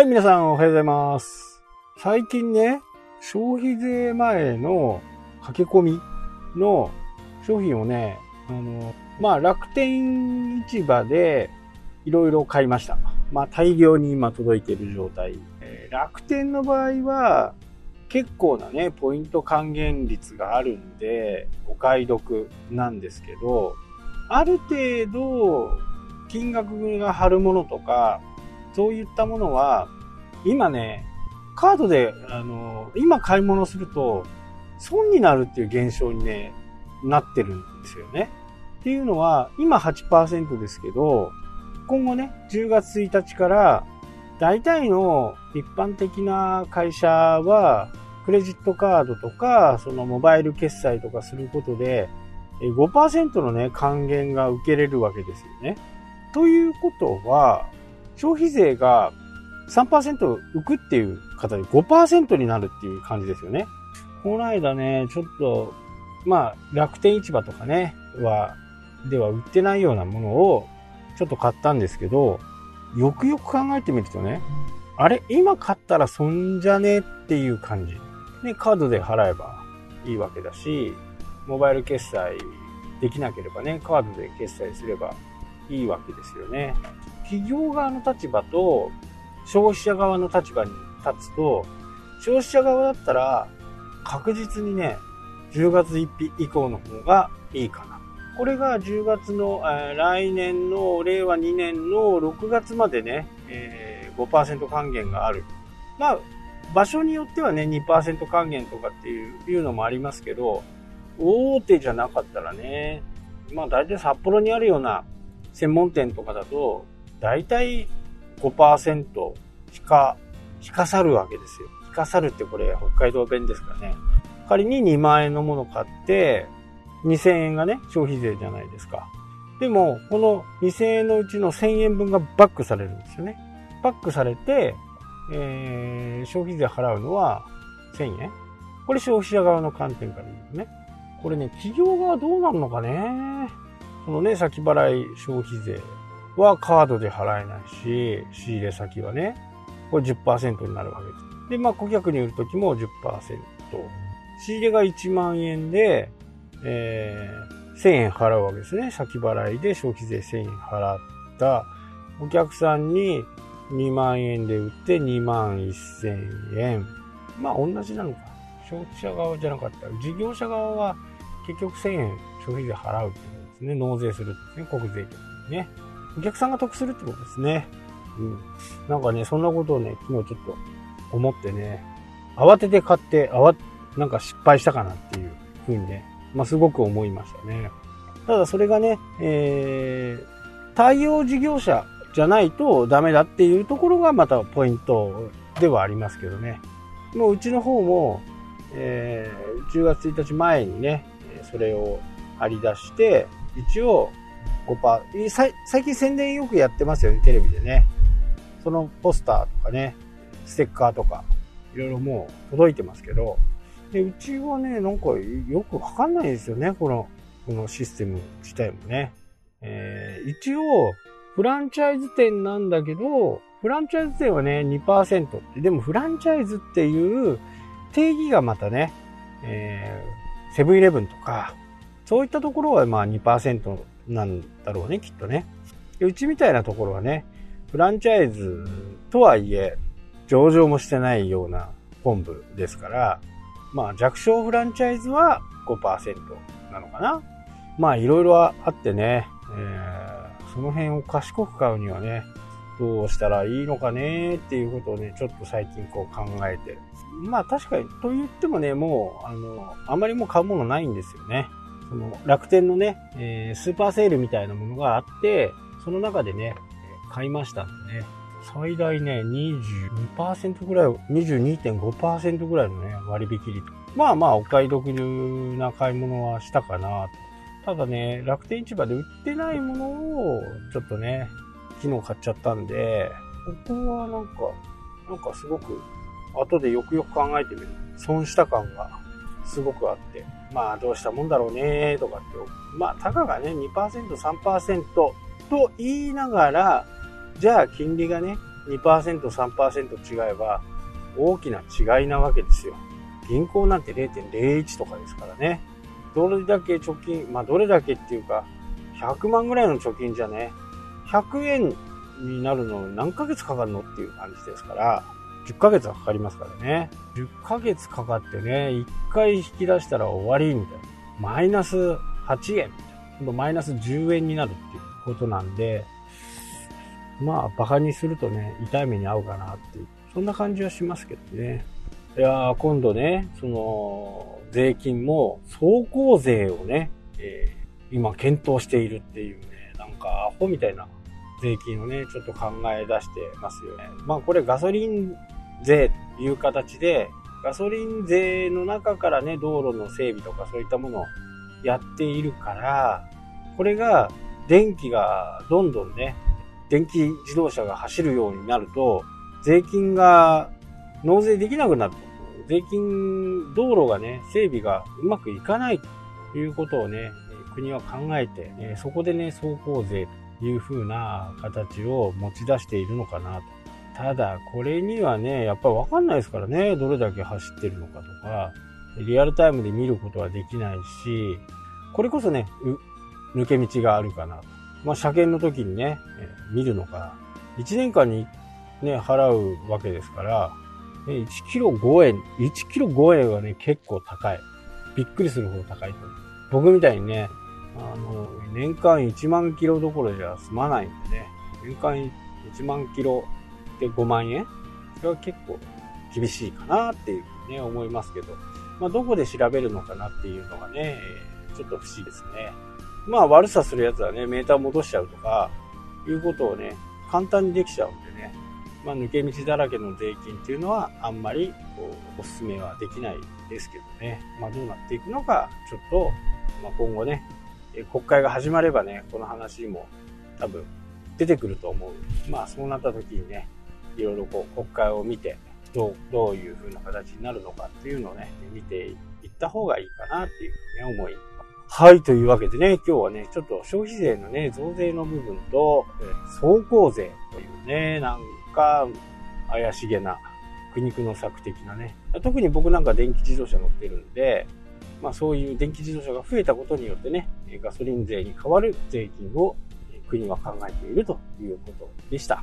はい、皆さんおはようございます。最近ね、消費税前の駆け込みの商品をね、あの、まあ楽天市場でいろいろ買いました。まあ大量に今届いている状態。えー楽天の場合は結構なね、ポイント還元率があるんで、お買い得なんですけど、ある程度金額が張るものとか、そういったものは、今ね、カードで、あの、今買い物すると、損になるっていう現象にね、なってるんですよね。っていうのは、今8%ですけど、今後ね、10月1日から、大体の一般的な会社は、クレジットカードとか、そのモバイル決済とかすることで、5%のね、還元が受けれるわけですよね。ということは、消費税が3%浮くっていう方で5%になるっていう感じですよね。この間ね、ちょっと、まあ、楽天市場とかね、は、では売ってないようなものをちょっと買ったんですけど、よくよく考えてみるとね、あれ今買ったら損じゃねっていう感じ。ね、カードで払えばいいわけだし、モバイル決済できなければね、カードで決済すればいいわけですよね。企業側の立場と消費者側の立場に立つと、消費者側だったら確実にね、10月1日以降の方がいいかな。これが10月の、えー来年の令和2年の6月までね、えー5%還元がある。まあ、場所によってはね、2%還元とかっていういうのもありますけど、大手じゃなかったらね、まあ大体札幌にあるような専門店とかだと、大体5%引か、引かさるわけですよ。引かさるってこれ北海道弁ですかね。仮に2万円のもの買って、2000円がね、消費税じゃないですか。でも、この2000円のうちの1000円分がバックされるんですよね。バックされて、えー消費税払うのは1000円これ消費者側の観点から言うとね。これね、企業側どうなるのかね。そのね、先払い消費税はカードで払えないし、仕入れ先はね、これ10%になるわけです。で、まあ、顧客に売るときも10%。仕入れが1万円で、えー1000円払うわけですね。先払いで消費税1000円払ったお客さんに2万円で売って2万1000円。まあ同じなのか。消費者側じゃなかった。事業者側は結局1000円消費税払うってことですね。納税するってね。国税局にね。お客さんが得するってことですね。うん。なんかね、そんなことをね、昨日ちょっと思ってね、慌てて買って、あわ、なんか失敗したかなっていうふうにね、まあすごく思いましたね。ただそれがね、えー、対応事業者じゃないとダメだっていうところがまたポイントではありますけどね。もううちの方も、えー10月1日前にね、それを張り出して、一応さ最近宣伝よくやってますよね、テレビでね。そのポスターとかね、ステッカーとか、いろいろもう届いてますけど、で、うちはね、なんかよくわかんないですよね、この、このシステム自体もね。えー一応、フランチャイズ店なんだけど、フランチャイズ店はね、2%って、でもフランチャイズっていう定義がまたね、えーセブンイレブンとか、そういったところはまあ2%なんだろうね、きっとね。うちみたいなところはね、フランチャイズとはいえ、上場もしてないような本部ですから、まあ弱小フランチャイズは5%なのかな。まあいろいろあってね、えーその辺を賢く買うにはね、どうしたらいいのかねっていうことをね、ちょっと最近こう考えて。まあ確かに、と言ってもね、もう、あの、あまりもう買うものないんですよね。その楽天のね、えースーパーセールみたいなものがあって、その中でね、買いましたんでね、最大ね、22%ぐらい、22.5%ぐらいのね、割引率。まあまあ、お買い得な買い物はしたかな。ただね、楽天市場で売ってないものを、ちょっとね、昨日買っちゃったんで、ここはなんか、なんかすごく、後でよくよく考えてみる。損した感がすごくあって、まあどうしたもんだろうねとかって、まあたかがね、2%、3%と言いながら、じゃあ金利がね、2%、3%違えば大きな違いなわけですよ。銀行なんて0.01とかですからね。どれだけ貯金、まあどれだけっていうか、100万ぐらいの貯金じゃね、100円になるの何ヶ月かかるのっていう感じですから、10ヶ月はかかりますからね。10ヶ月かかってね、1回引き出したら終わりみたいな。マイナス8円みたいな。今度マイナス10円になるっていうことなんで、まあ、馬鹿にするとね、痛い目に遭うかなっていう、そんな感じはしますけどね。いや今度ね、その、税金も、走行税をね、えー、今検討しているっていうね、なんかアホみたいな税金をね、ちょっと考え出してますよね。まあこれガソリン税という形で、ガソリン税の中からね、道路の整備とかそういったものをやっているから、これが電気がどんどんね、電気自動車が走るようになると、税金が納税できなくなる。税金、道路がね、整備がうまくいかないということをね、国は考えて、そこでね、走行税という風な形を持ち出しているのかなと。ただ、これにはね、やっぱりわかんないですからね、どれだけ走ってるのかとか、リアルタイムで見ることはできないし、これこそね、抜け道があるかなと。まあ、車検の時にね、見るのか。1年間にね、払うわけですから、1キロ5円、1キロ5円はね、結構高い。びっくりするほど高いと。僕みたいにね、あの、年間1万キロどころじゃ済まないんでね、年間1万キロで5万円？それは結構厳しいかなっていうふうにね、思いますけど、まあ、どこで調べるのかなっていうのがね、ちょっと不思議ですね。まあ、悪さするやつはね、メーター戻しちゃうとか、いうことをね、簡単にできちゃうんでね、まあ、抜け道だらけの税金っていうのは、あんまり、こう、お勧めはできないですけどね、まあ、どうなっていくのか、ちょっと、まあ、今後ね、国会が始まればね、この話も多分出てくると思う。まあ、そうなった時にね、いろいろこう国会を見て、どう、どういう風な形になるのかっていうのをね、見ていった方がいいかなっていうふうに思いはい、というわけでね、今日はね、ちょっと消費税のね、増税の部分と、走行税というね、なんか怪しげな苦肉の策的なね、特に僕なんか電気自動車乗ってるんで、まあそういう電気自動車が増えたことによってね、ガソリン税に代わる税金を国は考えているということでした。